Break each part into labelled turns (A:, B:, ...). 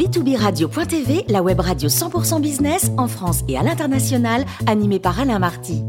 A: b2b-radio.tv, la web radio 100% business en France et à l'international, animée par Alain Marty.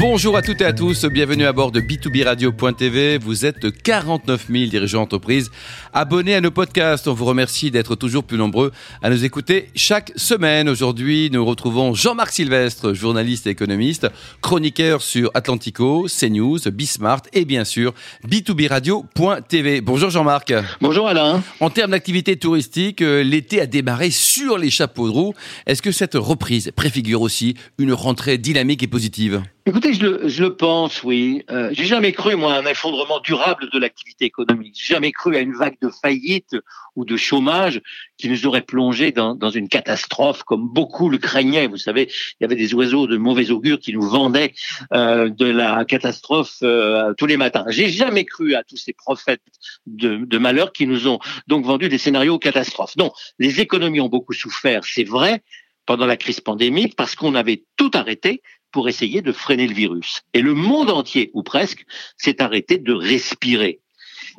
B: Bonjour à toutes et à tous, bienvenue à bord de B2B Radio.tv. Vous êtes 49 000 dirigeants d'entreprise abonnés à nos podcasts. On vous remercie d'être toujours plus nombreux à nous écouter chaque semaine. Aujourd'hui, nous retrouvons Jean-Marc Sylvestre, journaliste et économiste, chroniqueur sur Atlantico, CNews, Bismart et bien sûr B2B Radio.tv. Bonjour Jean-Marc.
C: Bonjour Alain.
B: En termes d'activité touristique, euh, l'été a démarré sur les chapeaux de roue. Est-ce que cette reprise préfigure aussi une rentrée dynamique et positive?
C: Écoutez, je le, je le, pense, oui. Euh, j'ai jamais cru, moi, à un effondrement durable de l'activité économique. J'ai jamais cru à une vague de faillite ou de chômage qui nous aurait plongé dans, dans, une catastrophe comme beaucoup le craignaient. Vous savez, il y avait des oiseaux de mauvais augure qui nous vendaient euh, de la catastrophe euh, tous les matins. J'ai jamais cru à tous ces prophètes de, de malheur qui nous ont donc vendu des scénarios catastrophes. Non, les économies ont beaucoup souffert, c'est vrai, pendant la crise pandémique parce qu'on avait tout arrêté pour essayer de freiner le virus. Et le monde entier, ou presque, s'est arrêté de respirer.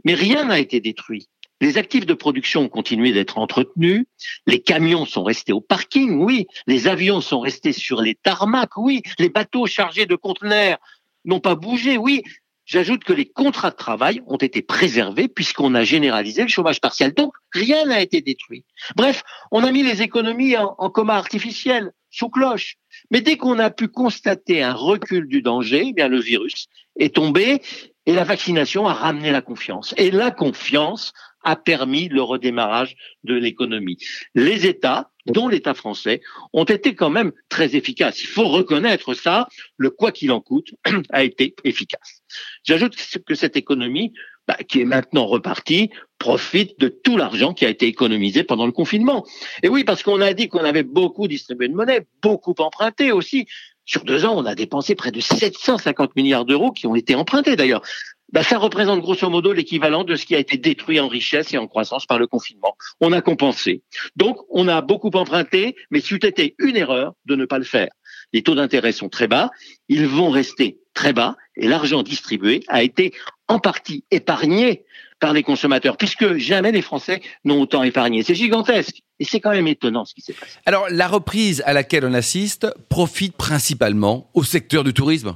C: Mais rien n'a été détruit. Les actifs de production ont continué d'être entretenus, les camions sont restés au parking, oui, les avions sont restés sur les tarmacs, oui, les bateaux chargés de conteneurs n'ont pas bougé, oui. J'ajoute que les contrats de travail ont été préservés puisqu'on a généralisé le chômage partiel. Donc, rien n'a été détruit. Bref, on a mis les économies en, en coma artificiel, sous cloche. Mais dès qu'on a pu constater un recul du danger, eh bien le virus est tombé et la vaccination a ramené la confiance. Et la confiance a permis le redémarrage de l'économie. Les États, dont l'État français, ont été quand même très efficaces. Il faut reconnaître ça. Le quoi qu'il en coûte a été efficace. J'ajoute que cette économie, bah, qui est maintenant repartie, profite de tout l'argent qui a été économisé pendant le confinement. Et oui, parce qu'on a dit qu'on avait beaucoup distribué de monnaie, beaucoup emprunté aussi. Sur deux ans, on a dépensé près de 750 milliards d'euros qui ont été empruntés d'ailleurs. Bah, ça représente grosso modo l'équivalent de ce qui a été détruit en richesse et en croissance par le confinement. On a compensé. Donc, on a beaucoup emprunté, mais c'eût été une erreur de ne pas le faire. Les taux d'intérêt sont très bas, ils vont rester très bas, et l'argent distribué a été en partie épargné par les consommateurs, puisque jamais les Français n'ont autant épargné. C'est gigantesque. Et c'est quand même étonnant ce qui s'est passé.
B: Alors, la reprise à laquelle on assiste profite principalement au secteur du tourisme?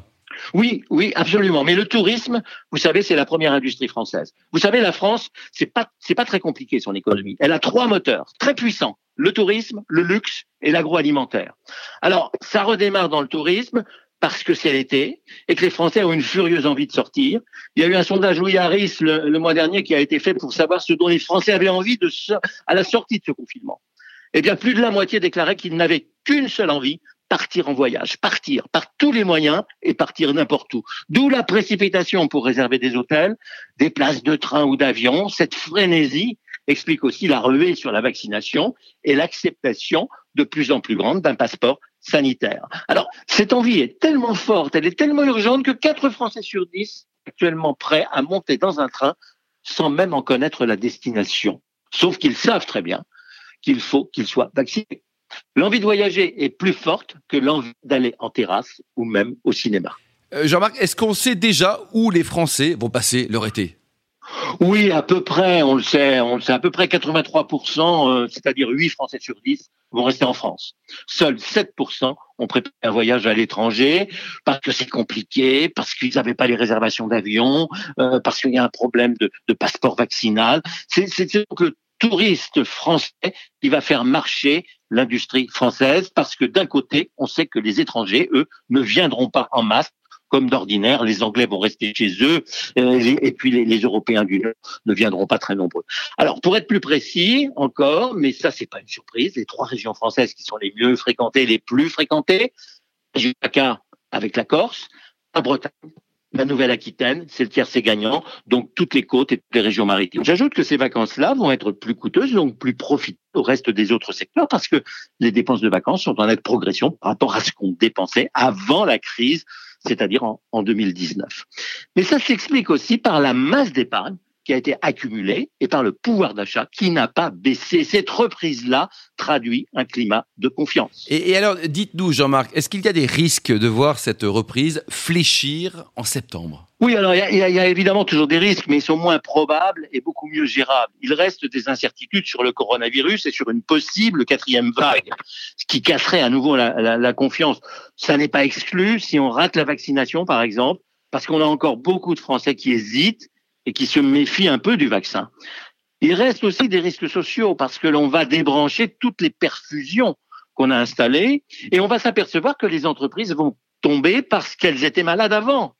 C: Oui, oui, absolument. Mais le tourisme, vous savez, c'est la première industrie française. Vous savez, la France, c'est pas, c'est pas très compliqué son économie. Elle a trois moteurs très puissants le tourisme, le luxe et l'agroalimentaire. Alors, ça redémarre dans le tourisme parce que c'est l'été et que les Français ont une furieuse envie de sortir. Il y a eu un sondage Louis Harris le, le mois dernier qui a été fait pour savoir ce dont les Français avaient envie à la sortie de ce confinement. Eh bien, plus de la moitié déclaraient qu'ils n'avaient qu'une seule envie, partir en voyage, partir par tous les moyens et partir n'importe où. D'où la précipitation pour réserver des hôtels, des places de train ou d'avion. Cette frénésie explique aussi la ruée sur la vaccination et l'acceptation de plus en plus grande d'un passeport sanitaire. Alors, cette envie est tellement forte, elle est tellement urgente que 4 Français sur 10 actuellement prêts à monter dans un train sans même en connaître la destination. Sauf qu'ils savent très bien qu'il faut qu'ils soient vaccinés. L'envie de voyager est plus forte que l'envie d'aller en terrasse ou même au cinéma.
B: Euh, Jean-Marc, est-ce qu'on sait déjà où les Français vont passer leur été?
C: Oui, à peu près, on le sait, on le sait, à peu près 83%, euh, c'est-à-dire 8 Français sur 10 vont rester en France. Seuls 7% ont préparé un voyage à l'étranger parce que c'est compliqué, parce qu'ils n'avaient pas les réservations d'avion, euh, parce qu'il y a un problème de, de passeport vaccinal. C'est donc le touriste français qui va faire marcher l'industrie française parce que d'un côté, on sait que les étrangers, eux, ne viendront pas en masse comme d'ordinaire, les Anglais vont rester chez eux, euh, et puis les, Européens du Nord ne viendront pas très nombreux. Alors, pour être plus précis encore, mais ça, c'est pas une surprise, les trois régions françaises qui sont les mieux fréquentées, les plus fréquentées, chacun avec la Corse, la Bretagne, la Nouvelle-Aquitaine, c'est le tiercé gagnant, donc toutes les côtes et toutes les régions maritimes. J'ajoute que ces vacances-là vont être plus coûteuses, donc plus profitables au reste des autres secteurs, parce que les dépenses de vacances sont en nette progression par rapport à ce qu'on dépensait avant la crise c'est-à-dire en, 2019. Mais ça s'explique aussi par la masse d'épargne qui a été accumulé et par le pouvoir d'achat qui n'a pas baissé. Cette reprise-là traduit un climat de confiance.
B: Et, alors, dites-nous, Jean-Marc, est-ce qu'il y a des risques de voir cette reprise fléchir en septembre?
C: Oui, alors il y, y, a évidemment toujours des risques, mais ils sont moins probables et beaucoup mieux gérables. Il reste des incertitudes sur le coronavirus et sur une possible quatrième vague, ce qui casserait à nouveau la, la, la confiance. Ça n'est pas exclu si on rate la vaccination, par exemple, parce qu'on a encore beaucoup de Français qui hésitent et qui se méfient un peu du vaccin. Il reste aussi des risques sociaux parce que l'on va débrancher toutes les perfusions qu'on a installées et on va s'apercevoir que les entreprises vont tomber parce qu'elles étaient malades avant.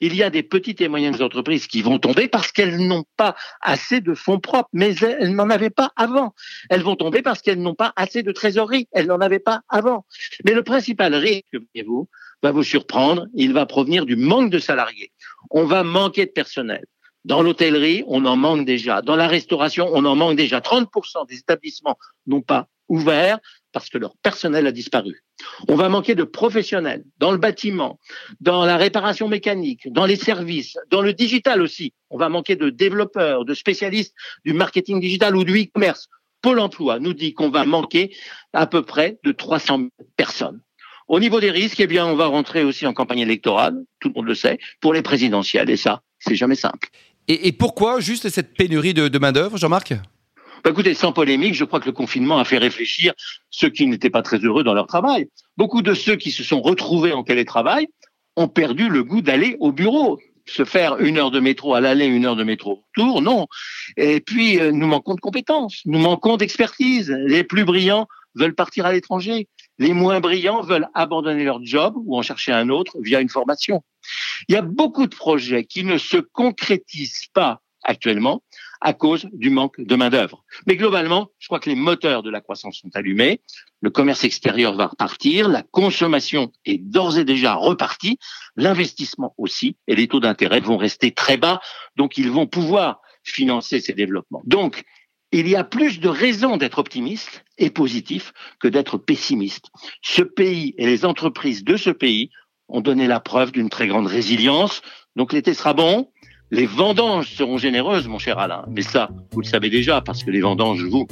C: Il y a des petites et moyennes entreprises qui vont tomber parce qu'elles n'ont pas assez de fonds propres, mais elles n'en avaient pas avant. Elles vont tomber parce qu'elles n'ont pas assez de trésorerie, elles n'en avaient pas avant. Mais le principal risque, voyez-vous, va vous surprendre, il va provenir du manque de salariés. On va manquer de personnel. Dans l'hôtellerie, on en manque déjà. Dans la restauration, on en manque déjà. 30% des établissements n'ont pas ouvert parce que leur personnel a disparu. On va manquer de professionnels dans le bâtiment, dans la réparation mécanique, dans les services, dans le digital aussi. On va manquer de développeurs, de spécialistes du marketing digital ou du e-commerce. Pôle emploi nous dit qu'on va manquer à peu près de 300 personnes. Au niveau des risques, eh bien, on va rentrer aussi en campagne électorale, tout le monde le sait, pour les présidentielles. Et ça, c'est jamais simple.
B: Et, pourquoi juste cette pénurie de, de main-d'œuvre, Jean-Marc?
C: Bah écoutez, sans polémique, je crois que le confinement a fait réfléchir ceux qui n'étaient pas très heureux dans leur travail. Beaucoup de ceux qui se sont retrouvés en télétravail ont perdu le goût d'aller au bureau. Se faire une heure de métro à l'aller, une heure de métro au retour, non. Et puis, euh, nous manquons de compétences, nous manquons d'expertise. Les plus brillants veulent partir à l'étranger. Les moins brillants veulent abandonner leur job ou en chercher un autre via une formation. Il y a beaucoup de projets qui ne se concrétisent pas actuellement à cause du manque de main-d'œuvre. Mais globalement, je crois que les moteurs de la croissance sont allumés, le commerce extérieur va repartir, la consommation est d'ores et déjà repartie, l'investissement aussi, et les taux d'intérêt vont rester très bas, donc ils vont pouvoir financer ces développements. Donc, il y a plus de raisons d'être optimiste et positif que d'être pessimiste. Ce pays et les entreprises de ce pays ont donné la preuve d'une très grande résilience. Donc l'été sera bon, les vendanges seront généreuses, mon cher Alain. Mais ça, vous le savez déjà, parce que les vendanges, vous,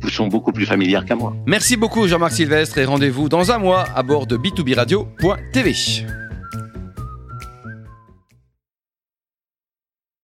C: vous sont beaucoup plus familières qu'à moi.
B: Merci beaucoup, Jean-Marc Sylvestre, et rendez-vous dans un mois à bord de b2b radio.tv.